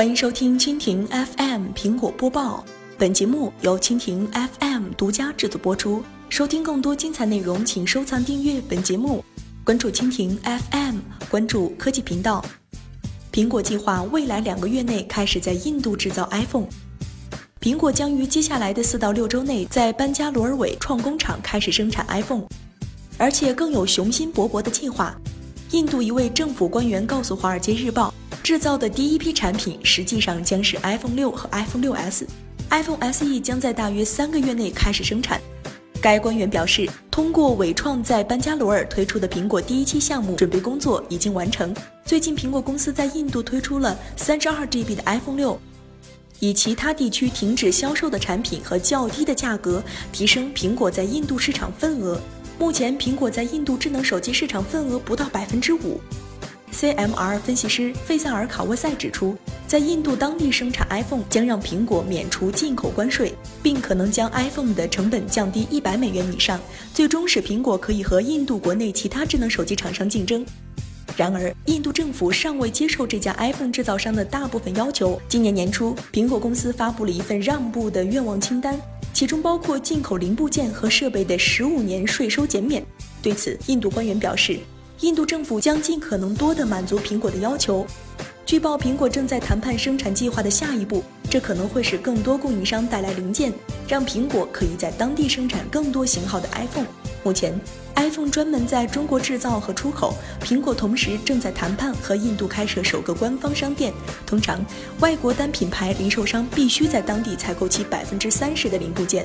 欢迎收听蜻蜓 FM 苹果播报，本节目由蜻蜓 FM 独家制作播出。收听更多精彩内容，请收藏订阅本节目，关注蜻蜓 FM，关注科技频道。苹果计划未来两个月内开始在印度制造 iPhone。苹果将于接下来的四到六周内在班加罗尔韦创工厂开始生产 iPhone，而且更有雄心勃勃的计划。印度一位政府官员告诉《华尔街日报》。制造的第一批产品实际上将是 iPhone 六和 iPhone 六 S，iPhone SE 将在大约三个月内开始生产。该官员表示，通过伟创在班加罗尔推出的苹果第一期项目准备工作已经完成。最近，苹果公司在印度推出了三十二 GB 的 iPhone 六，以其他地区停止销售的产品和较低的价格提升苹果在印度市场份额。目前，苹果在印度智能手机市场份额不到百分之五。CMR 分析师费萨尔卡沃塞指出，在印度当地生产 iPhone 将让苹果免除进口关税，并可能将 iPhone 的成本降低一百美元以上，最终使苹果可以和印度国内其他智能手机厂商竞争。然而，印度政府尚未接受这家 iPhone 制造商的大部分要求。今年年初，苹果公司发布了一份让步的愿望清单，其中包括进口零部件和设备的十五年税收减免。对此，印度官员表示。印度政府将尽可能多地满足苹果的要求。据报，苹果正在谈判生产计划的下一步，这可能会使更多供应商带来零件，让苹果可以在当地生产更多型号的 iPhone。目前，iPhone 专门在中国制造和出口。苹果同时正在谈判和印度开设首个官方商店。通常，外国单品牌零售商必须在当地采购其百分之三十的零部件。